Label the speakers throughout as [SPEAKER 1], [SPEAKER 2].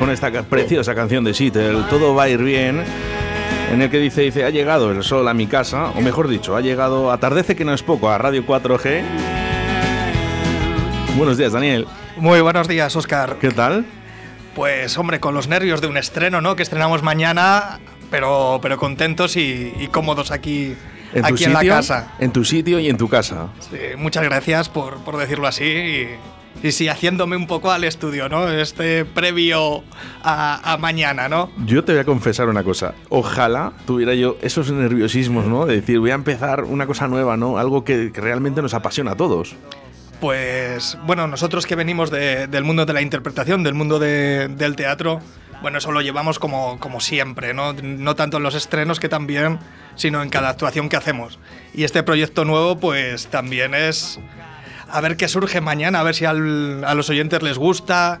[SPEAKER 1] con esta preciosa canción de Seattle, Todo va a ir bien, en el que dice, dice, ha llegado el sol a mi casa, o mejor dicho, ha llegado, atardece que no es poco, a Radio 4G. Buenos días, Daniel.
[SPEAKER 2] Muy buenos días, Oscar.
[SPEAKER 1] ¿Qué tal?
[SPEAKER 2] Pues hombre, con los nervios de un estreno, ¿no? Que estrenamos mañana, pero, pero contentos y, cómodos aquí,
[SPEAKER 1] ¿En
[SPEAKER 2] aquí
[SPEAKER 1] en
[SPEAKER 2] la casa.
[SPEAKER 1] En tu sitio y en tu casa.
[SPEAKER 2] Sí, muchas gracias por, por decirlo así. Y, sí, haciéndome un poco al estudio, ¿no? Este previo a, mañana, ¿no?
[SPEAKER 1] Yo te voy a confesar una cosa. Ojalá tuviera yo esos nerviosismos, ¿no? De decir, voy a empezar una cosa nueva, ¿no? Algo que, que realmente nos apasiona a todos.
[SPEAKER 2] Pues bueno, nosotros que venimos del mundo de la interpretación, del mundo del teatro, bueno, eso lo llevamos como, como siempre, ¿no? no tanto en los estrenos que también, sino en cada actuación que hacemos. Y este proyecto nuevo, pues también es a ver qué surge mañana, a ver si a los oyentes les gusta.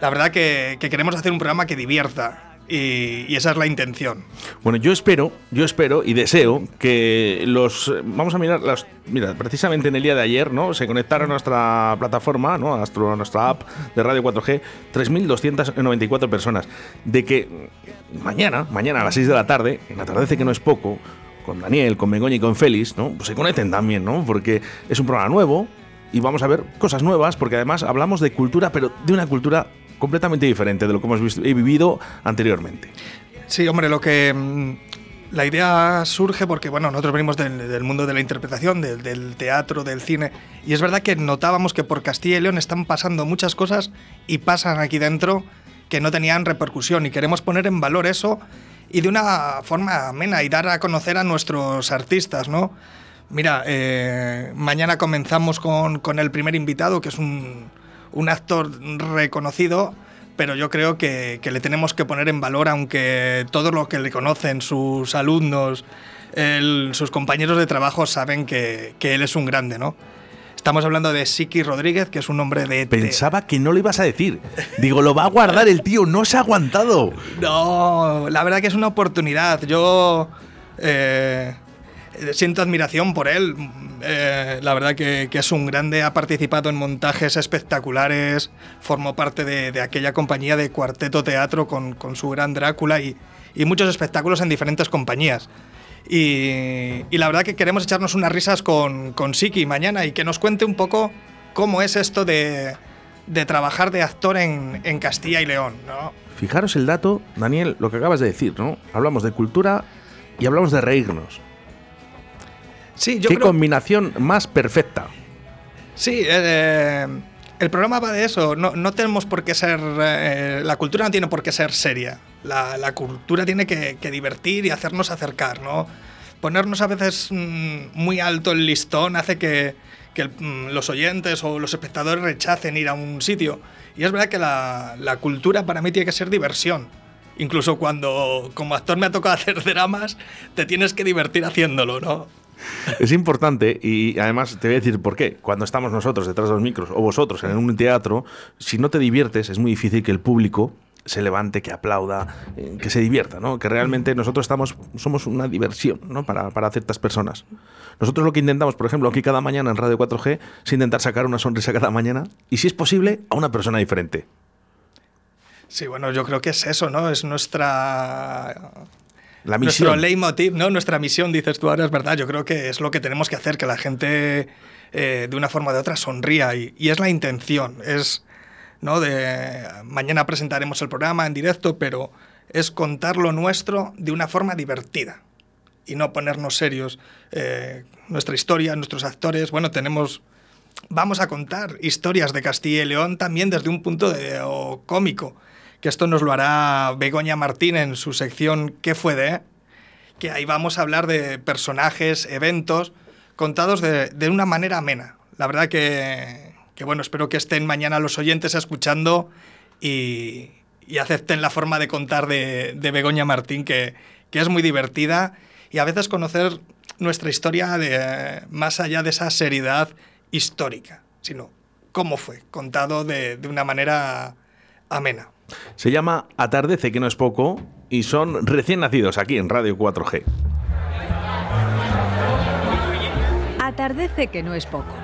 [SPEAKER 2] La verdad que, que queremos hacer un programa que divierta, y, esa es la intención.
[SPEAKER 1] Bueno, yo espero, yo espero y deseo que los. Vamos a mirar, las, mira, precisamente en el día de ayer, ¿no? Se conectaron a nuestra plataforma, ¿no? A nuestra app de Radio 4G, 3.294 personas. De que mañana, mañana a las 6 de la tarde, en Atardece que no es poco, con Daniel, con Begoña y con Félix, ¿no? Pues se conecten también, ¿no? Porque es un programa nuevo y vamos a ver cosas nuevas, porque además hablamos de cultura, pero de una cultura completamente diferente de lo que hemos visto, he vivido anteriormente.
[SPEAKER 2] Sí, hombre, lo que mm, la idea surge porque, bueno, nosotros venimos del, mundo de la interpretación, del, teatro, del cine, y es verdad que notábamos que por Castilla y León están pasando muchas cosas y pasan aquí dentro que no tenían repercusión y queremos poner en valor eso y de una forma amena y dar a conocer a nuestros artistas, ¿no? Mira, eh, mañana comenzamos con, con el primer invitado, que es un, un actor reconocido, pero yo creo que, le tenemos que poner en valor, aunque todos los que le conocen, sus alumnos, sus compañeros de trabajo saben que, él es un grande, ¿no? Estamos hablando de Siki Rodríguez, que es un hombre de...
[SPEAKER 1] Pensaba que no lo ibas a decir. Digo, lo va a guardar el tío, no se ha aguantado.
[SPEAKER 2] No, la verdad que es una oportunidad. Yo... Eh, siento admiración por él. Eh, la verdad que, es un grande, ha participado en montajes espectaculares, formó parte de, aquella compañía de Cuarteto Teatro con, su gran Drácula y, muchos espectáculos en diferentes compañías. Y, la verdad que queremos echarnos unas risas con, con Siki mañana y que nos cuente un poco cómo es esto de, trabajar de actor en, en Castilla y León. ¿no?
[SPEAKER 1] Fijaros el dato, Daniel, lo que acabas de decir, ¿no? Hablamos de cultura y hablamos de reírnos.
[SPEAKER 2] Sí,
[SPEAKER 1] ¿Qué combinación más perfecta?
[SPEAKER 2] Sí, eh, el programa va de eso. No, tenemos por qué ser. Eh, la cultura no tiene por qué ser seria. La, cultura tiene que, divertir y hacernos acercar, ¿no? Ponernos a veces mm, muy alto el listón hace que, mm, los oyentes o los espectadores rechacen ir a un sitio. Y es verdad que la, la cultura para mí tiene que ser diversión. Incluso cuando como actor me ha tocado hacer dramas, te tienes que divertir haciéndolo, ¿no?
[SPEAKER 1] Es importante y además te voy a decir por qué. Cuando estamos nosotros detrás de los micros o vosotros en un teatro, si no te diviertes es muy difícil que el público se levante, que aplauda, eh, que se divierta, ¿no? Que realmente nosotros estamos, somos una diversión, ¿no? Para, para, ciertas personas. Nosotros lo que intentamos, por ejemplo, aquí cada mañana en Radio 4G, es intentar sacar una sonrisa cada mañana y, si es posible, a una persona diferente.
[SPEAKER 2] Sí, bueno, yo creo que es eso, ¿no? Es nuestra
[SPEAKER 1] la misión.
[SPEAKER 2] Nuestro leitmotiv, ¿no? Nuestra misión, dices tú ahora, es verdad. Yo creo que es lo que tenemos que hacer, que la gente eh, de una forma o de otra sonría. Y, es la intención. Es, ¿no? De, mañana presentaremos el programa en directo, pero es contar lo nuestro de una forma divertida y no ponernos serios. Eh, nuestra historia, nuestros actores, bueno, tenemos... Vamos a contar historias de Castilla y León también desde un punto de, cómico que esto nos lo hará Begoña Martín en su sección ¿Qué fue de? Que ahí vamos a hablar de personajes, eventos, contados de, una manera amena. La verdad que, bueno, espero que estén mañana los oyentes escuchando y, acepten la forma de contar de, Begoña Martín, que, es muy divertida y a veces conocer nuestra historia de, más allá de esa seriedad histórica, sino cómo fue, contado de una manera amena.
[SPEAKER 1] Se llama Atardece, que no es poco, y son recién nacidos aquí en Radio 4G.
[SPEAKER 3] Atardece, que no es poco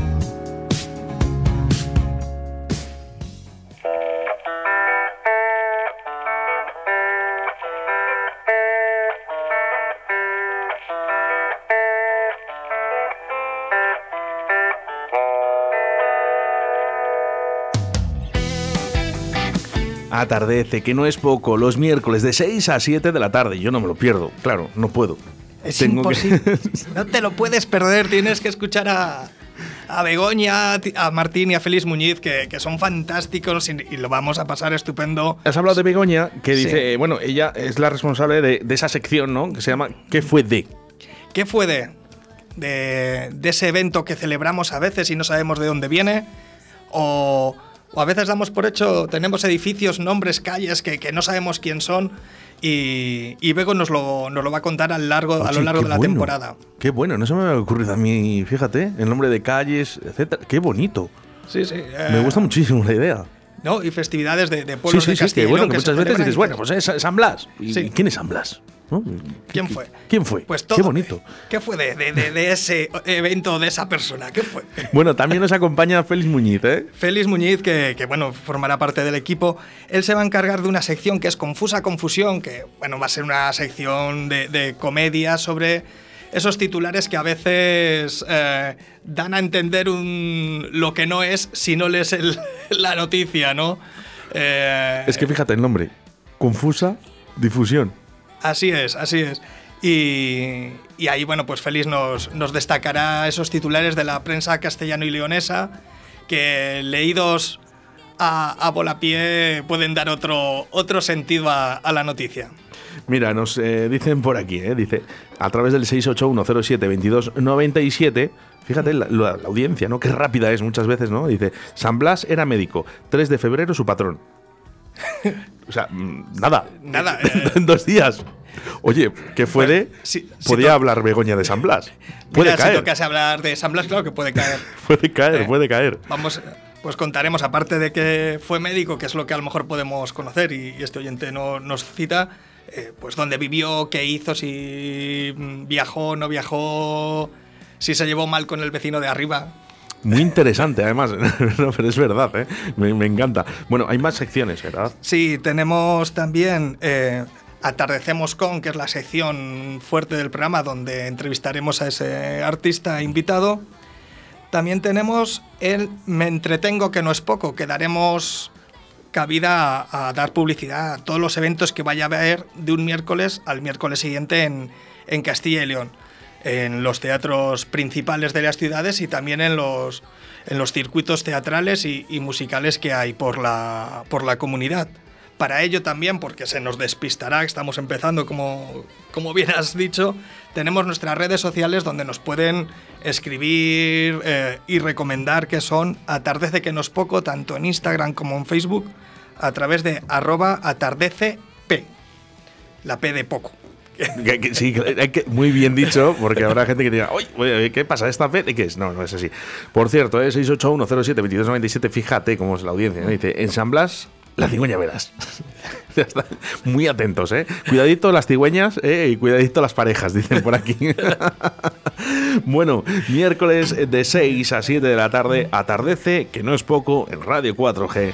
[SPEAKER 1] Atardece, que no es poco, los miércoles de 6 a 7 de la tarde. Yo no me lo pierdo, claro, no puedo.
[SPEAKER 2] Es
[SPEAKER 1] Tengo que-
[SPEAKER 2] imposible. No te lo puedes perder, tienes que escuchar a, a Begoña, a Martín y a Félix Muñiz, que, que son fantásticos y, y lo vamos a pasar estupendo.
[SPEAKER 1] Has hablado de Begoña, que
[SPEAKER 2] Sí.
[SPEAKER 1] dice, eh, bueno, ella es la responsable de, de esa sección, ¿no? Que se llama ¿Qué fue de?
[SPEAKER 2] ¿Qué fue de, de, de ese evento que celebramos a veces y no sabemos de dónde viene? O, o a veces damos por hecho, tenemos edificios, nombres, calles que, que no sabemos quién son y, y Bego nos lo, nos lo va a contar a, largo, a lo largo de la
[SPEAKER 1] bueno,
[SPEAKER 2] temporada.
[SPEAKER 1] Qué bueno, no se me había ocurrido a mí, fíjate, el nombre de calles, etcétera. Qué bonito.
[SPEAKER 2] Sí, sí.
[SPEAKER 1] Me
[SPEAKER 2] eh,
[SPEAKER 1] gusta muchísimo la idea.
[SPEAKER 2] ¿No? Y festividades de, de
[SPEAKER 1] Sí,
[SPEAKER 2] pueblos
[SPEAKER 1] sí,
[SPEAKER 2] de
[SPEAKER 1] sí,
[SPEAKER 2] Castilla y
[SPEAKER 1] bueno, que muchas veces dices,
[SPEAKER 2] en-
[SPEAKER 1] bueno, pues es San Blas. ¿Y
[SPEAKER 2] Sí.
[SPEAKER 1] quién es San Blas? ¿No?
[SPEAKER 2] ¿Quién
[SPEAKER 1] ¿Qué-
[SPEAKER 2] fue?
[SPEAKER 1] ¿Quién fue?
[SPEAKER 2] Pues
[SPEAKER 1] Qué
[SPEAKER 2] todo.
[SPEAKER 1] bonito.
[SPEAKER 2] ¿Qué fue de, de- de- de ese evento, de esa persona? ¿Qué fue?
[SPEAKER 1] Bueno, también nos acompaña Félix Muñiz, ¿eh?
[SPEAKER 2] Félix Muñiz, que, que, bueno, formará parte del equipo, él se va a encargar de una sección que es Confusa Confusión, que bueno, va a ser una sección de, de comedia sobre esos titulares que a veces eh, dan a entender un, lo que no es si no lees el- la noticia, ¿no? Eh,
[SPEAKER 1] Es que fíjate el nombre. Confusa difusión.
[SPEAKER 2] Así es, así es. Y, y ahí, bueno, pues Félix nos, nos destacará esos titulares de la prensa castellano y leonesa que leídos a, a volapié pueden dar otro, otro sentido a, a la noticia.
[SPEAKER 1] Mira, nos eh, dicen por aquí, ¿eh? dice, a través del 681072297, fíjate la, la- la audiencia, ¿no? Qué rápida es muchas veces, ¿no? Dice, San Blas era médico, 3 de febrero su patrón. o sea, mm, nada.
[SPEAKER 2] Nada, eh.
[SPEAKER 1] en dos días. Oye, ¿qué fue
[SPEAKER 2] Bueno,
[SPEAKER 1] de?
[SPEAKER 2] si- si
[SPEAKER 1] Podía hablar Begoña de San Blas. Puede
[SPEAKER 2] Mira, si
[SPEAKER 1] caer.
[SPEAKER 2] tocase hablar de San Blas, claro que puede caer.
[SPEAKER 1] Puede caer,
[SPEAKER 2] Eh.
[SPEAKER 1] puede caer.
[SPEAKER 2] Vamos, pues contaremos, aparte de que fue médico, que es lo que a lo mejor podemos conocer y, y este oyente no, nos cita, eh, pues dónde vivió, qué hizo, si viajó, no viajó, si se llevó mal con el vecino de arriba.
[SPEAKER 1] Muy interesante, además. no, pero es verdad, ¿eh? me, me encanta. Bueno, hay más secciones, ¿verdad?
[SPEAKER 2] Sí, tenemos también eh, Atardecemos con, que es la sección fuerte del programa donde entrevistaremos a ese artista invitado. También tenemos el Me entretengo, que no es poco, que daremos cabida a, a dar publicidad a todos los eventos que vaya a haber de un miércoles al miércoles siguiente en, en Castilla y León, en los teatros principales de las ciudades y también en los, en los circuitos teatrales y, y musicales que hay por la, por la comunidad. Para ello también, porque se nos despistará, estamos empezando, como, como bien has dicho, tenemos nuestras redes sociales donde nos pueden escribir eh, y recomendar que son Atardece que no es poco, tanto en Instagram como en Facebook, a través de arroba atardecepl, la P de poco.
[SPEAKER 1] Sí, muy bien dicho, porque habrá gente que diga, oye, ¿qué pasa esta? ¿Y qué es? No, no es así. Por cierto, ¿eh? 681072297, fíjate cómo es la audiencia. Dice, en San Blas, la cigüeña verás. Muy atentos, ¿eh? Cuidadito las cigüeñas ¿eh? y cuidadito las parejas, dicen por aquí. bueno, miércoles de 6 a 7 de la tarde, atardece, que no es poco, en Radio 4G.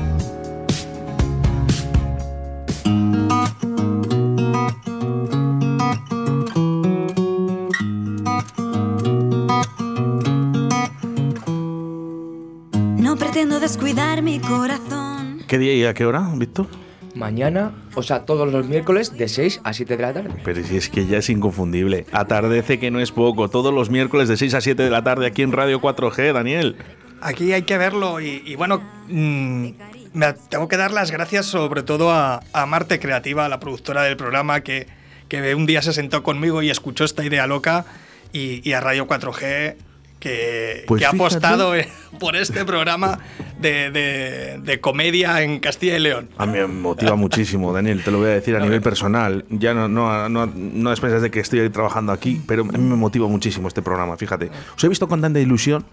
[SPEAKER 4] Mi corazón.
[SPEAKER 1] ¿Qué día y a qué hora, Víctor?
[SPEAKER 5] Mañana, o sea, todos los miércoles de 6 a 7 de la tarde.
[SPEAKER 1] Pero si es que ya es inconfundible. Atardece que no es poco. Todos los miércoles de 6 a 7 de la tarde aquí en Radio 4G, Daniel.
[SPEAKER 2] Aquí hay que verlo y, bueno, mm, me tengo que dar las gracias sobre todo a, Marte Creativa, la productora del programa, que, que, un día se sentó conmigo y escuchó esta idea loca y, y a Radio 4G que,
[SPEAKER 1] pues
[SPEAKER 2] ha apostado por este programa de, comedia en Castilla y León.
[SPEAKER 1] A mí me motiva muchísimo, Daniel, te lo voy a decir a nivel personal. Ya no, no, no, no de que estoy trabajando aquí, pero a mí me motiva muchísimo este programa, fíjate. Os he visto con tanta ilusión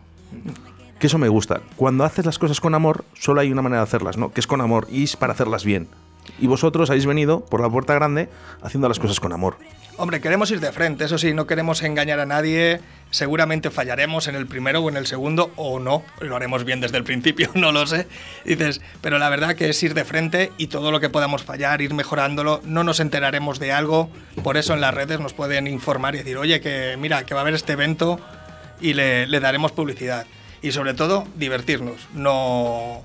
[SPEAKER 1] que eso me gusta. Cuando haces las cosas con amor, solo hay una manera de hacerlas, ¿no? Que es con amor y es para hacerlas bien. Y vosotros habéis venido por la puerta grande haciendo las cosas con amor.
[SPEAKER 2] Hombre, queremos ir de frente, eso sí, no queremos engañar a nadie. Seguramente fallaremos en el primero o en el segundo, o no, lo haremos bien desde el principio, no lo sé. Dices, pero la verdad que es ir de frente y todo lo que podamos fallar, ir mejorándolo, no nos enteraremos de algo. Por eso en las redes nos pueden informar y decir, oye, que mira, que va a haber este evento y le, le daremos publicidad. Y sobre todo, divertirnos, no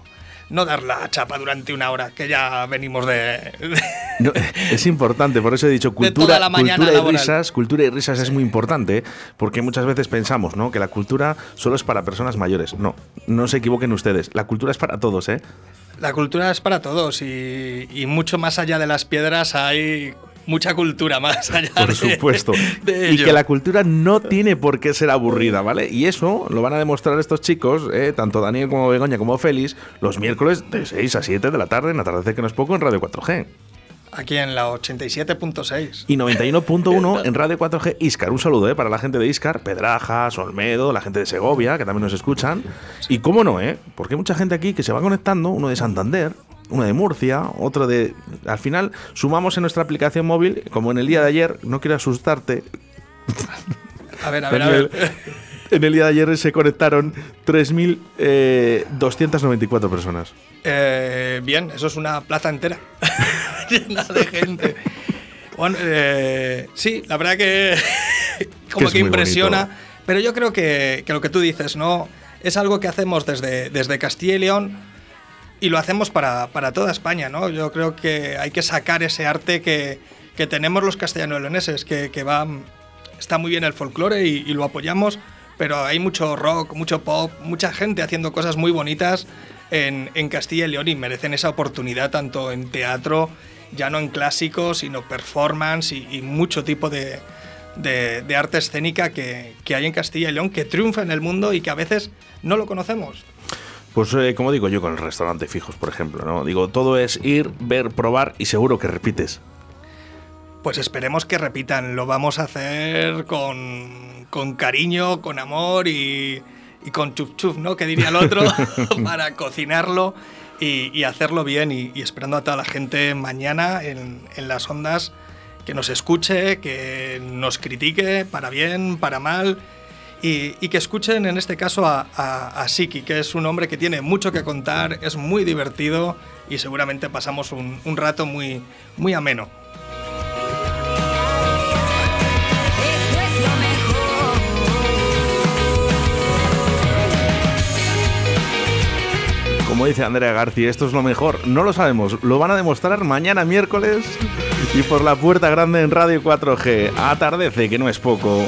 [SPEAKER 2] no dar la chapa durante una hora, que ya venimos de...
[SPEAKER 1] es importante, por eso he dicho cultura, cultura y risas. Cultura y risas es muy importante, porque muchas veces pensamos ¿no? que la cultura solo es para personas mayores. No, no se equivoquen ustedes. La cultura es para todos, ¿eh?
[SPEAKER 2] La cultura es para todos y, y mucho más allá de las piedras hay mucha cultura más allá
[SPEAKER 1] Por supuesto. y que la cultura no tiene por qué ser aburrida, ¿vale? Y eso lo van a demostrar estos chicos, eh, tanto Daniel como Begoña como Félix, los miércoles de 6 a 7 de la tarde en Atardecer que no es poco en Radio 4G.
[SPEAKER 2] Aquí en la 87.6.
[SPEAKER 1] Y 91.1 en Radio 4G Iscar. Un saludo ¿eh? para la gente de Iscar, Pedrajas, Olmedo, la gente de Segovia, que también nos escuchan. Y cómo no, ¿eh? Porque hay mucha gente aquí que se va conectando, uno de Santander, uno de Murcia, otro de... Al final sumamos en nuestra aplicación móvil, como en el día de ayer, no quiero asustarte.
[SPEAKER 2] A ver, a ver, a ver.
[SPEAKER 1] En el día de ayer se conectaron 3.294 personas.
[SPEAKER 2] Eh, bien, eso es una plaza entera llena de gente. Bueno, eh, sí, la verdad que como que, impresiona. Pero yo creo que, que, lo que tú dices, ¿no? Es algo que hacemos desde, desde Castilla y León y lo hacemos para, para, toda España, ¿no? Yo creo que hay que sacar ese arte que, que tenemos los castellano-leoneses, que, que, va, está muy bien el folclore y, lo apoyamos, pero hay mucho rock, mucho pop, mucha gente haciendo cosas muy bonitas en, en Castilla y León y merecen esa oportunidad tanto en teatro, ya no en clásicos, sino performance y, mucho tipo de, de, de, arte escénica que, que hay en Castilla y León, que triunfa en el mundo y que a veces no lo conocemos.
[SPEAKER 1] Pues eh, como digo yo con el restaurante fijos, por ejemplo, ¿no? Digo, todo es ir, ver, probar y seguro que repites.
[SPEAKER 2] Pues esperemos que repitan. Lo vamos a hacer con, con cariño, con amor y, y con chuf chuf, ¿no? Que diría el otro, para cocinarlo y, y hacerlo bien. Y, y, esperando a toda la gente mañana en, en las ondas que nos escuche, que nos critique, para bien, para mal y, que escuchen en este caso a, a, Siki, que es un hombre que tiene mucho que contar, es muy divertido y seguramente pasamos un, un rato muy, muy ameno.
[SPEAKER 1] Como dice Andrea García, esto es lo mejor. No lo sabemos, lo van a demostrar mañana miércoles y por la puerta grande en Radio 4G. Atardece, que no es poco.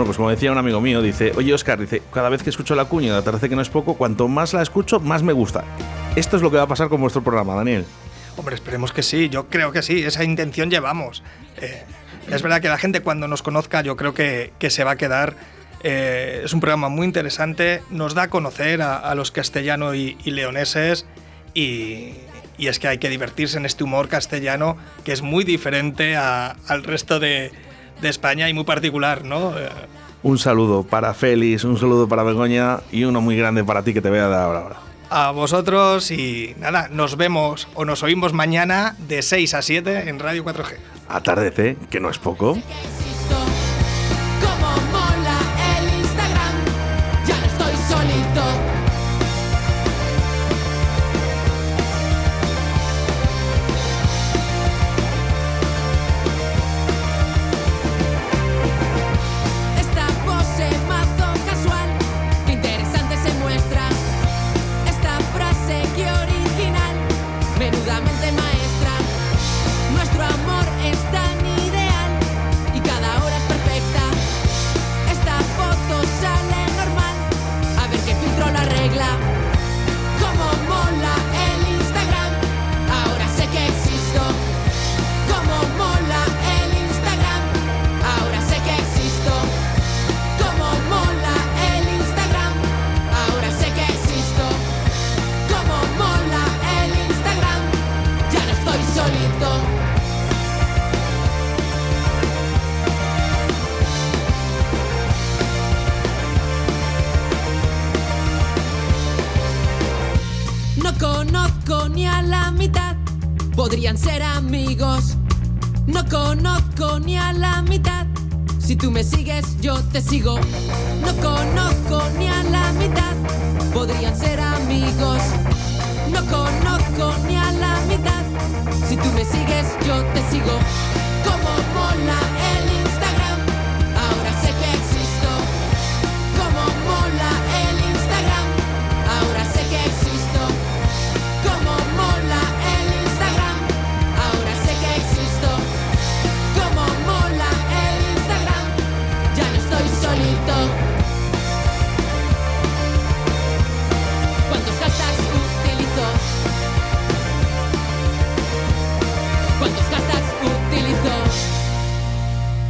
[SPEAKER 1] Bueno, pues como decía un amigo mío, dice, oye Oscar, dice, cada vez que escucho la cuña de Atardece que no es poco, cuanto más la escucho, más me gusta. Esto es lo que va a pasar con vuestro programa, Daniel.
[SPEAKER 2] Hombre, esperemos que sí, yo creo que sí, esa intención llevamos. Eh, es verdad que la gente cuando nos conozca yo creo que, que se va a quedar. Eh, es un programa muy interesante, nos da a conocer a, a los castellanos y, y leoneses y, y es que hay que divertirse en este humor castellano que es muy diferente a- al resto de, de España y muy particular, ¿no? Eh,
[SPEAKER 1] Un saludo para Félix, un saludo para Begoña y uno muy grande para ti que te voy a dar ahora.
[SPEAKER 2] a vosotros y nada, nos vemos o nos oímos mañana de 6 a 7 en Radio 4G.
[SPEAKER 1] Atardece, que no es poco.
[SPEAKER 6] Conozco ni a la mitad, si tú me sigues yo te sigo. No conozco ni a la mitad, podrían ser amigos. No conozco ni a la mitad, si tú me sigues yo te sigo. Como mola